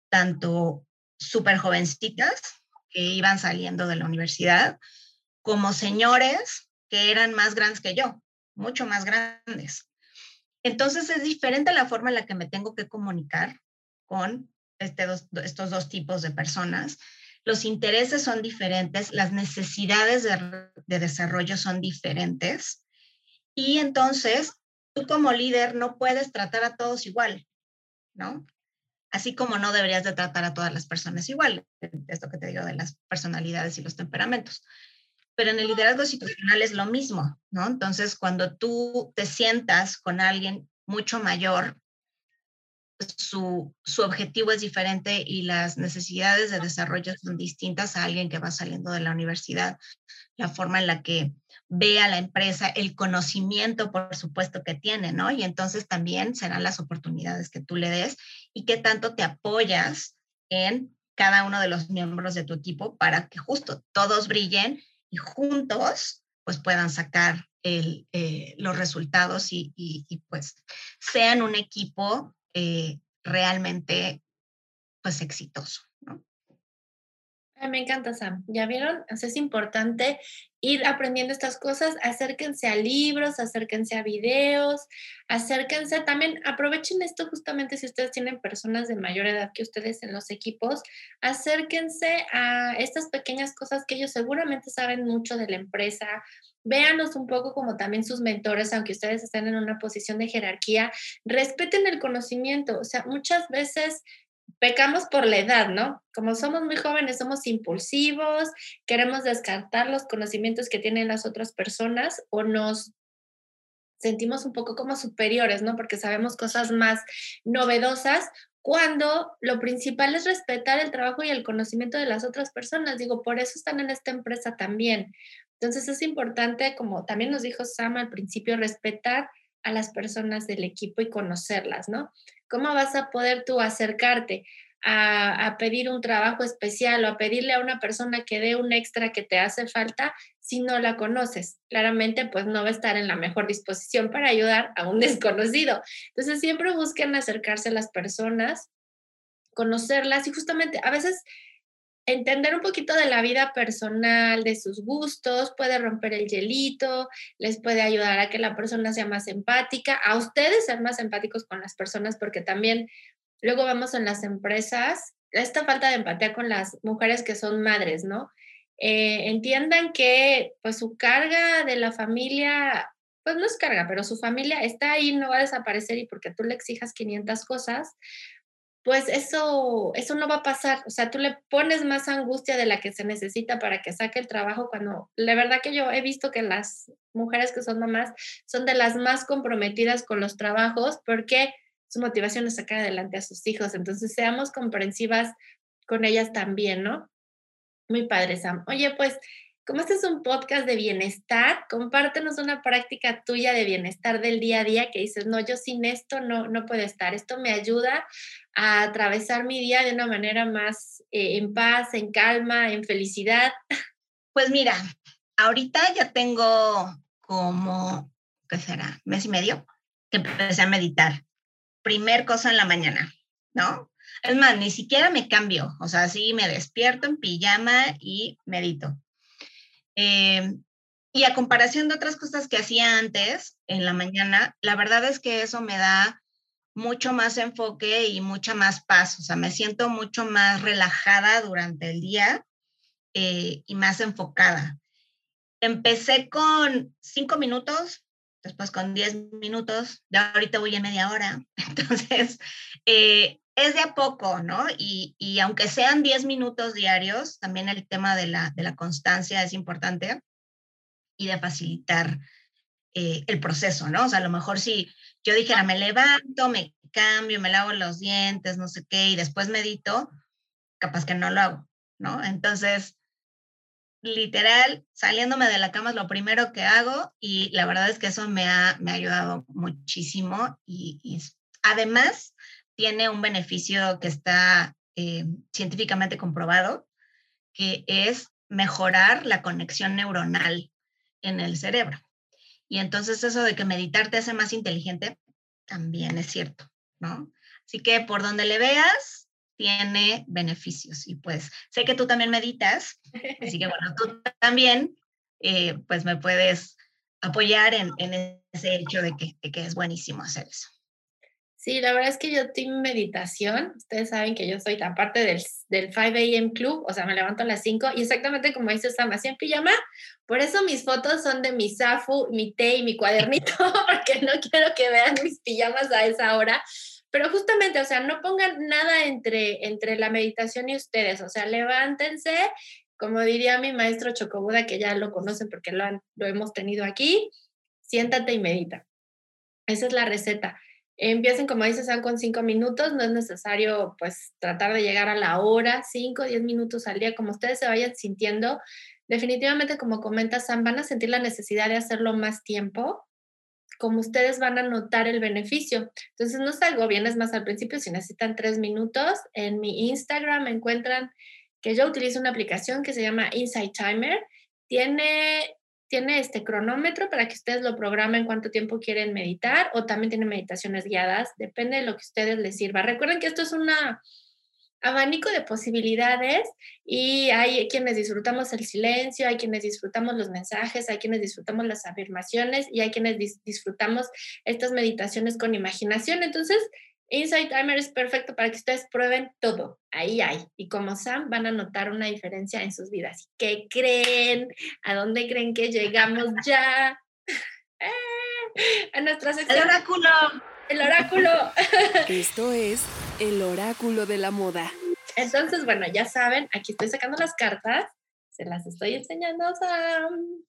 [SPEAKER 3] tanto súper jovencitas que iban saliendo de la universidad, como señores que eran más grandes que yo, mucho más grandes. Entonces es diferente la forma en la que me tengo que comunicar con este estos dos tipos de personas los intereses son diferentes, las necesidades de, de desarrollo son diferentes y entonces tú como líder no puedes tratar a todos igual, ¿no? Así como no deberías de tratar a todas las personas igual, esto que te digo de las personalidades y los temperamentos. Pero en el liderazgo situacional es lo mismo, ¿no? Entonces, cuando tú te sientas con alguien mucho mayor, su, su, objetivo es diferente y las necesidades de desarrollo son distintas a alguien que va saliendo de la universidad. La forma en la que ve a la empresa, el conocimiento, por supuesto, que tiene, ¿no? Y entonces también serán las oportunidades que tú le des y qué tanto te apoyas en cada uno de los miembros de tu equipo para que justo todos brillen y juntos pues puedan sacar el, eh, los resultados y, pues sean un equipo eh, realmente pues exitoso. ¿No?
[SPEAKER 2] me encanta, Sam. ¿Ya vieron? es importante ir aprendiendo estas cosas. Acérquense a libros, acérquense a videos, acérquense también, aprovechen esto justamente si ustedes tienen personas de mayor edad que ustedes en los equipos, acérquense a estas pequeñas cosas que ellos seguramente saben mucho de la empresa, véanlos un poco como también sus mentores, aunque ustedes estén en una posición de jerarquía, respeten el conocimiento. O sea, muchas veces pecamos por la edad, ¿no? Como somos muy jóvenes, somos impulsivos, queremos descartar los conocimientos que tienen las otras personas o nos sentimos un poco como superiores, ¿no? Porque sabemos cosas más novedosas cuando lo principal es respetar el trabajo y el conocimiento de las otras personas. Digo, por eso están en esta empresa también, entonces es importante, como también nos dijo Sam al principio, respetar a las personas del equipo y conocerlas, ¿no? ¿Cómo vas a poder tú acercarte a, pedir un trabajo especial o a pedirle a una persona que dé un extra que te hace falta si no la conoces? Claramente, pues no va a estar en la mejor disposición para ayudar a un [LAUGHS] desconocido. Entonces, siempre busquen acercarse a las personas, conocerlas y justamente a veces entender un poquito de la vida personal, de sus gustos, puede romper el hielito, les puede ayudar a que la persona sea más empática, a ustedes ser más empáticos con las personas, porque también luego vamos en las empresas esta falta de empatía con las mujeres que son madres, ¿no? Eh, entiendan que pues su carga de la familia, pues no es carga, pero su familia está ahí, no va a desaparecer y porque tú le exijas 500 cosas, pues eso, eso no va a pasar. O sea, tú le pones más angustia de la que se necesita para que saque el trabajo cuando la verdad que yo he visto que las mujeres que son mamás son de las más comprometidas con los trabajos porque su motivación es sacar adelante a sus hijos. Entonces, seamos comprensivas con ellas también, ¿no? Muy padre, Sam. Oye, pues como este es un podcast de bienestar, compártenos una práctica tuya de bienestar del día a día que dices, no, yo sin esto no, no puedo estar. Esto me ayuda a atravesar mi día de una manera más eh, en paz, en calma, en felicidad.
[SPEAKER 3] Pues mira, ahorita ya tengo como, ¿qué será? Mes y medio que empecé a meditar. Primer cosa en la mañana, ¿no? Es más, ni siquiera me cambio, o sea, sí me despierto en pijama y medito eh, y a comparación de otras cosas que hacía antes en la mañana, la verdad es que eso me da mucho más enfoque y mucha más paz. O sea, me siento mucho más relajada durante el día eh, y más enfocada. Empecé con cinco minutos, después con diez minutos, ya ahorita voy a media hora. [LAUGHS] Entonces, eh, es de a poco, ¿no? Y, y aunque sean 10 minutos diarios, también el tema de la, de la constancia es importante y de facilitar eh, el proceso, ¿no? O sea, a lo mejor si yo dijera, me levanto, me cambio, me lavo los dientes, no sé qué, y después medito, capaz que no lo hago, ¿no? Entonces, literal, saliéndome de la cama es lo primero que hago y la verdad es que eso me ha, me ha ayudado muchísimo y, y además tiene un beneficio que está eh, científicamente comprobado, que es mejorar la conexión neuronal en el cerebro. Y entonces eso de que meditar te hace más inteligente, también es cierto, ¿no? Así que por donde le veas, tiene beneficios. Y pues sé que tú también meditas, así que bueno, tú también, eh, pues me puedes apoyar en, ese hecho de que, de que es buenísimo hacer eso.
[SPEAKER 2] Sí, la verdad es que yo tengo meditación. Ustedes saben que yo soy aparte del, del 5 a.m. club, o sea, me levanto a las 5 y exactamente como dice Sam, así en pijama. Por eso mis fotos son de mi zafu, mi té y mi cuadernito, [LAUGHS] porque no quiero que vean mis pijamas a esa hora. Pero justamente, o sea, no pongan nada entre, entre la meditación y ustedes, o sea, levántense, como diría mi maestro Chocobuda, que ya lo conocen porque lo, lo hemos tenido aquí, siéntate y medita. Esa es la receta Empiecen, como dices, con cinco minutos, no es necesario pues tratar de llegar a la hora, cinco, diez minutos al día, como ustedes se vayan sintiendo. Definitivamente, como comenta Sam, van a sentir la necesidad de hacerlo más tiempo, como ustedes van a notar el beneficio. Entonces, no se agobien, más al principio, si necesitan tres minutos, en mi Instagram me encuentran que yo utilizo una aplicación que se llama Insight Timer. Tiene tiene este cronómetro para que ustedes lo programen cuánto tiempo quieren meditar o también tiene meditaciones guiadas, depende de lo que a ustedes les sirva. Recuerden que esto es un abanico de posibilidades y hay quienes disfrutamos el silencio, hay quienes disfrutamos los mensajes, hay quienes disfrutamos las afirmaciones y hay quienes disfrutamos estas meditaciones con imaginación. Entonces, Insight Timer es perfecto para que ustedes prueben todo. Ahí hay. Y como Sam, van a notar una diferencia en sus vidas. ¿Qué creen? ¿A dónde creen que llegamos ya? [LAUGHS] a nuestra sección.
[SPEAKER 3] El oráculo.
[SPEAKER 2] El oráculo. [LAUGHS]
[SPEAKER 1] Esto es el oráculo de la moda.
[SPEAKER 2] Entonces, bueno, ya saben, aquí estoy sacando las cartas. Se las estoy enseñando a Sam.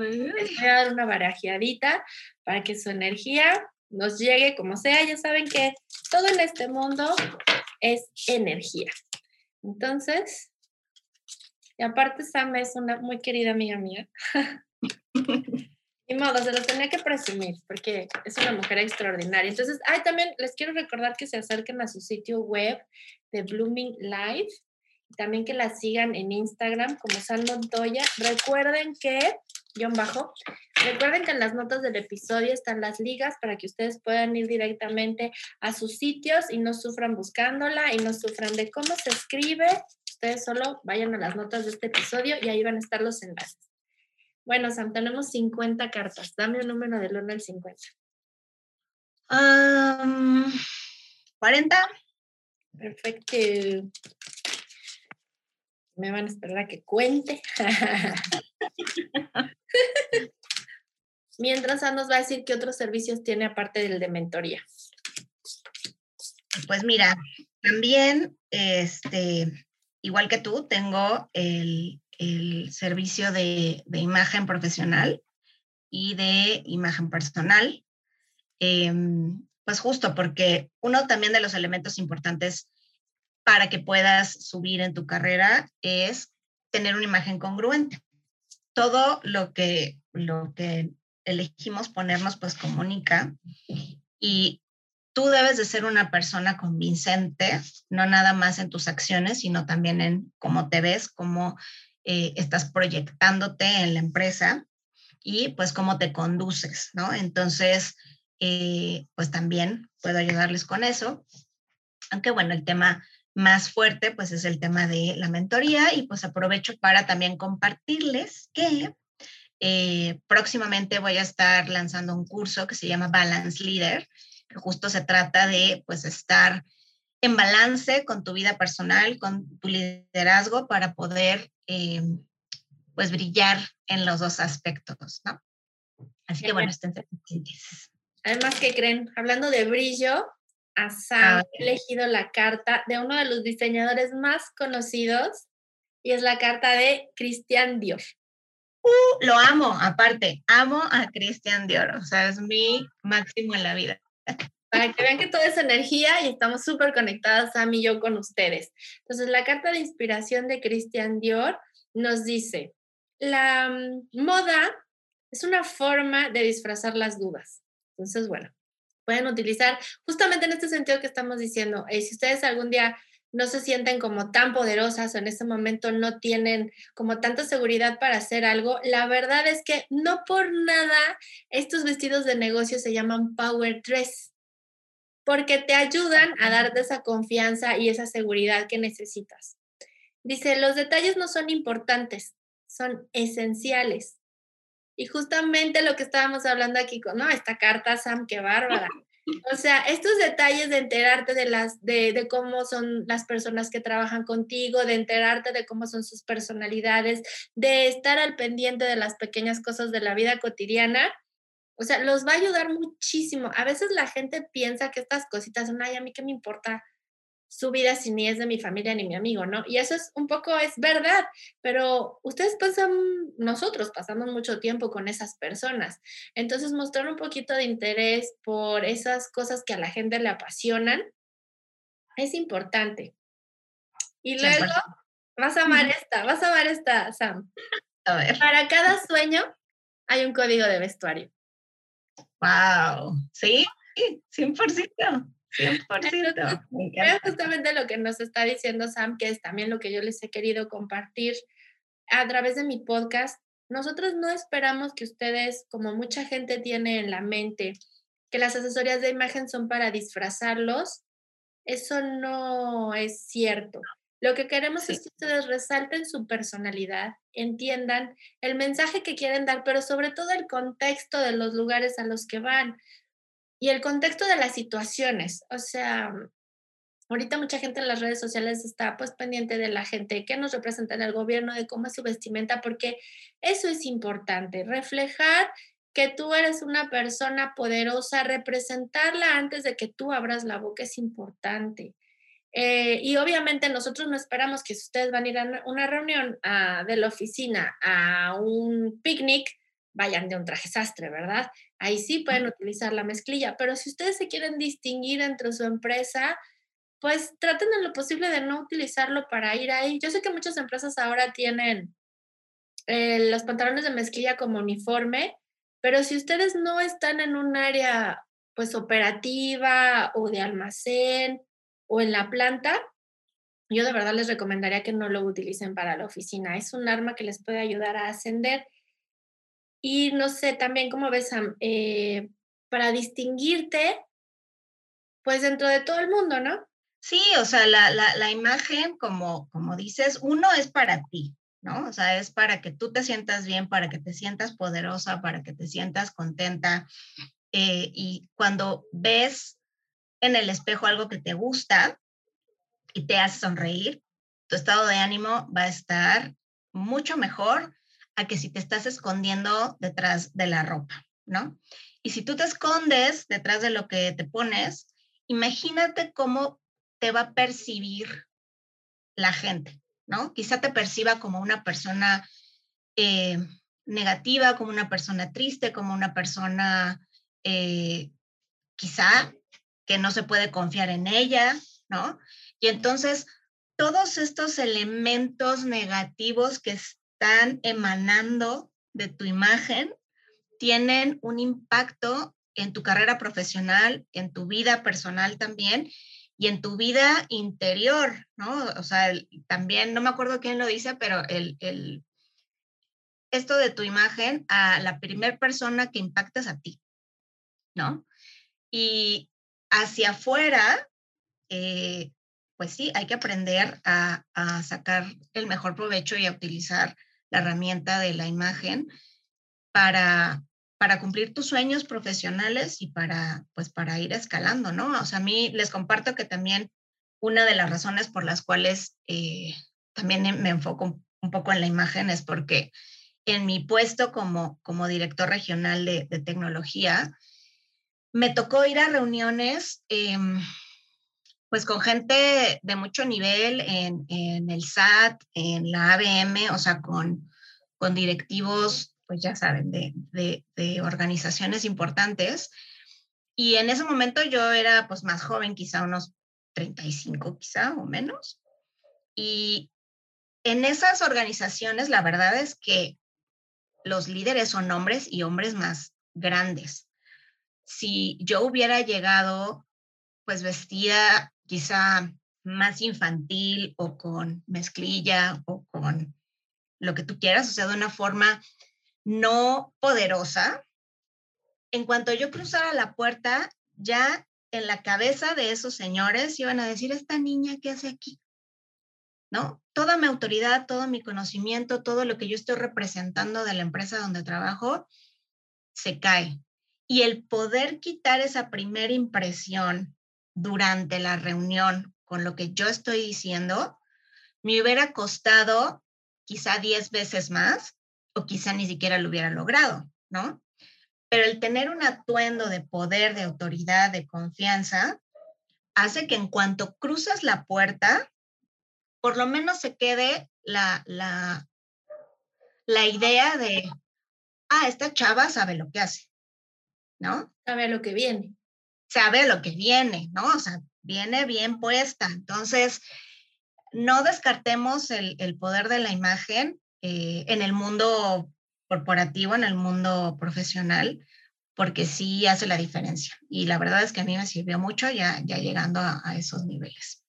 [SPEAKER 2] Les voy a dar una barajeadita para que su energía nos llegue como sea. Ya saben que todo en este mundo es energía. Entonces, y aparte Sam es una muy querida amiga mía. [LAUGHS] Ni modo, se lo tenía que presumir porque es una mujer extraordinaria. Entonces, ay, también les quiero recordar que se acerquen a su sitio web de Blooming Life y también que la sigan en Instagram como San Montoya. Recuerden que guion bajo. Recuerden que en las notas del episodio están las ligas para que ustedes puedan ir directamente a sus sitios y no sufran buscándola y no sufran de cómo se escribe. Ustedes solo vayan a las notas de este episodio y ahí van a estar los enlaces. Bueno, Sam, tenemos 50 cartas. Dame un número del 1 al 50.
[SPEAKER 3] 40.
[SPEAKER 2] Perfecto. Me van a esperar a que cuente. [LAUGHS] Mientras nos va a decir qué otros servicios tiene aparte del de mentoría.
[SPEAKER 3] Pues mira, también, este, igual que tú, tengo el, servicio de, imagen profesional y de imagen personal. Em, pues justo porque uno también de los elementos importantes para que puedas subir en tu carrera es tener una imagen congruente todo lo que, lo que elegimos ponernos pues comunica y tú debes de ser una persona convincente, no nada más en tus acciones, sino también en cómo te ves, cómo eh, estás proyectándote en la empresa y pues cómo te conduces, ¿no? Entonces, eh, pues también puedo ayudarles con eso. Aunque bueno, el tema más fuerte, pues es el tema de la mentoría y pues aprovecho para también compartirles que eh, próximamente voy a estar lanzando un curso que se llama Balance Leader, que justo se trata de pues estar en balance con tu vida personal, con tu liderazgo para poder eh, pues brillar en los dos aspectos, ¿no? Así que bueno, estén pendientes.
[SPEAKER 2] Además, ¿qué creen? Hablando de brillo, a Sam, he elegido la carta de uno de los diseñadores más conocidos y es la carta de Christian Dior.
[SPEAKER 3] Lo amo, aparte, amo a Christian Dior, o sea, es mi máximo en la vida.
[SPEAKER 2] Para que vean que toda es energía y estamos súper conectadas, Sam y yo, con ustedes. Entonces, la carta de inspiración de Christian Dior nos dice, la mm, moda es una forma de disfrazar las dudas. Entonces, bueno, pueden utilizar justamente en este sentido que estamos diciendo. Eh, si ustedes algún día no se sienten como tan poderosas o en este momento no tienen como tanta seguridad para hacer algo, la verdad es que no por nada estos vestidos de negocio se llaman power dress, porque te ayudan a darte esa confianza y esa seguridad que necesitas. Dice, los detalles no son importantes, son esenciales. Y justamente lo que estábamos hablando aquí con, no, esta carta, Sam, qué bárbara. O sea, estos detalles de enterarte de las, de, de, cómo son las personas que trabajan contigo, de enterarte de cómo son sus personalidades, de estar al pendiente de las pequeñas cosas de la vida cotidiana, o sea, los va a ayudar muchísimo. A veces la gente piensa que estas cositas son, ay, a mí qué me importa su vida si ni es de mi familia ni mi amigo, ¿no? Y eso es un poco, es verdad, pero ustedes pasan, nosotros pasamos mucho tiempo con esas personas. Entonces, mostrar un poquito de interés por esas cosas que a la gente le apasionan es importante. Y luego, vas a amar esta, vas a amar esta, Sam.
[SPEAKER 3] A ver.
[SPEAKER 2] Para cada sueño hay un código de vestuario.
[SPEAKER 3] Wow, sí, 100%. 100%. [LAUGHS]
[SPEAKER 2] Es justamente lo que nos está diciendo Sam, que es también lo que yo les he querido compartir a través de mi podcast. Nosotros no esperamos que ustedes, como mucha gente tiene en la mente, que las asesorías de imagen son para disfrazarlos. Eso no es cierto. Lo que queremos es que ustedes resalten su personalidad, entiendan el mensaje que quieren dar, pero sobre todo el contexto de los lugares a los que van y el contexto de las situaciones. O sea, ahorita mucha gente en las redes sociales está pues pendiente de la gente que nos representa en el gobierno, de cómo es su vestimenta, porque eso es importante, reflejar que tú eres una persona poderosa, representarla antes de que tú abras la boca es importante. Eh, y obviamente nosotros no esperamos que si ustedes van a ir a una reunión ah, de la oficina a un picnic, vayan de un traje sastre, ¿verdad? Ahí sí pueden utilizar la mezclilla, pero si ustedes se quieren distinguir entre su empresa, pues traten en lo posible de no utilizarlo para ir ahí. Yo sé que muchas empresas ahora tienen eh, los pantalones de mezclilla como uniforme, pero si ustedes no están en un área pues operativa o de almacén o en la planta, yo de verdad les recomendaría que no lo utilicen para la oficina. Es un arma que les puede ayudar a ascender. Y no sé, también como ves, eh, para distinguirte, pues dentro de todo el mundo, ¿no?
[SPEAKER 3] Sí, o sea, la, la, la, imagen, como, como dices, uno es para ti, ¿no? O sea, es para que tú te sientas bien, para que te sientas poderosa, para que te sientas contenta. Eh, y cuando ves en el espejo algo que te gusta y te hace sonreír, tu estado de ánimo va a estar mucho mejor a que si te estás escondiendo detrás de la ropa, ¿no? Y si tú te escondes detrás de lo que te pones, imagínate cómo te va a percibir la gente, ¿no? Quizá te perciba como una persona eh, negativa, como una persona triste, como una persona eh, quizá que no se puede confiar en ella, ¿no? Y entonces todos estos elementos negativos que están emanando de tu imagen tienen un impacto en tu carrera profesional, en tu vida personal también y en tu vida interior, ¿no? O sea, también, no me acuerdo quién lo dice, pero el, el, esto de tu imagen a la primera persona que impactas a ti, ¿no? Y hacia afuera, eh, pues sí, hay que aprender a, sacar el mejor provecho y a utilizar la herramienta de la imagen para, para cumplir tus sueños profesionales y para, pues, para ir escalando, ¿no? O sea, a mí les comparto que también una de las razones por las cuales eh, también me enfoco un poco en la imagen es porque en mi puesto como, como director regional de, de tecnología, me tocó ir a reuniones em, pues con gente de mucho nivel en, en, el SAT, en la ABM, o sea, con, con directivos, pues ya saben, de, de, de, organizaciones importantes. Y en ese momento yo era pues más joven, quizá unos 35 quizá o menos. Y en esas organizaciones la verdad es que los líderes son hombres y hombres más grandes si yo hubiera llegado pues vestida quizá más infantil o con mezclilla o con lo que tú quieras, o sea, de una forma no poderosa, en cuanto yo cruzara la puerta, ya en la cabeza de esos señores iban a decir, esta niña, ¿qué hace aquí? ¿No? Toda mi autoridad, todo mi conocimiento, todo lo que yo estoy representando de la empresa donde trabajo, se cae. Y el poder quitar esa primera impresión durante la reunión con lo que yo estoy diciendo, me hubiera costado quizá 10 veces más o quizá ni siquiera lo hubiera logrado, ¿no? Pero el tener un atuendo de poder, de autoridad, de confianza, hace que en cuanto cruzas la puerta, por lo menos se quede la, la, la idea de, ah, esta chava sabe lo que hace, ¿no?
[SPEAKER 2] Sabe lo que viene.
[SPEAKER 3] Sabe lo que viene, ¿no? O sea, viene bien puesta. Entonces, no descartemos el, el poder de la imagen eh, en el mundo corporativo, en el mundo profesional, porque sí hace la diferencia. Y la verdad es que a mí me sirvió mucho ya, ya llegando a, a esos niveles.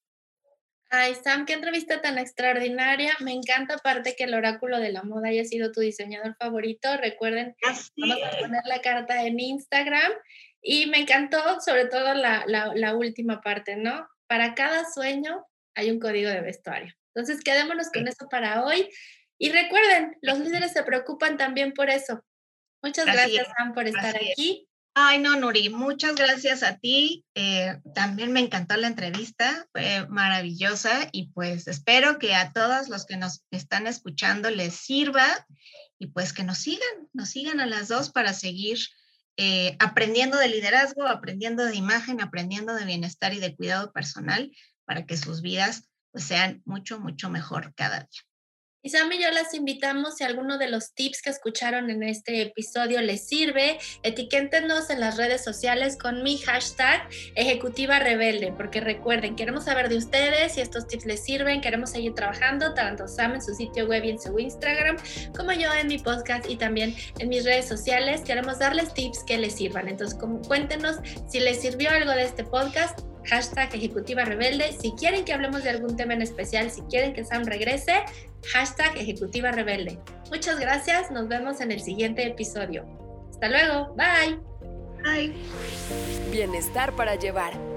[SPEAKER 2] Ay, Sam, qué entrevista tan extraordinaria. Me encanta aparte que el oráculo de la moda haya sido tu diseñador favorito. Recuerden, vamos a poner la carta en Instagram. Y me encantó sobre todo la, la, la última parte, ¿no? Para cada sueño hay un código de vestuario. Entonces, quedémonos con eso para hoy. Y recuerden, los líderes se preocupan también por eso. Muchas gracias, Sam, por estar aquí.
[SPEAKER 3] Ay, no, Nuri, muchas gracias a ti. Eh, también me encantó la entrevista, fue maravillosa y pues espero que a todos los que nos están escuchando les sirva y pues que nos sigan, nos sigan a las dos para seguir eh, aprendiendo de liderazgo, aprendiendo de imagen, aprendiendo de bienestar y de cuidado personal para que sus vidas pues, sean mucho, mucho mejor cada día.
[SPEAKER 2] Y Sam y yo las invitamos, si alguno de los tips que escucharon en este episodio les sirve, etiquétenos en las redes sociales con mi hashtag Ejecutiva Rebelde, porque recuerden, queremos saber de ustedes si estos tips les sirven, queremos seguir trabajando, tanto Sam en su sitio web y en su Instagram, como yo en mi podcast y también en mis redes sociales. Queremos darles tips que les sirvan. Entonces, cuéntenos si les sirvió algo de este podcast hashtag Ejecutiva Rebelde. Si quieren que hablemos de algún tema en especial, si quieren que Sam regrese, hashtag Ejecutiva Rebelde. Muchas gracias, nos vemos en el siguiente episodio. Hasta luego, bye.
[SPEAKER 3] Bye.
[SPEAKER 1] Bienestar para llevar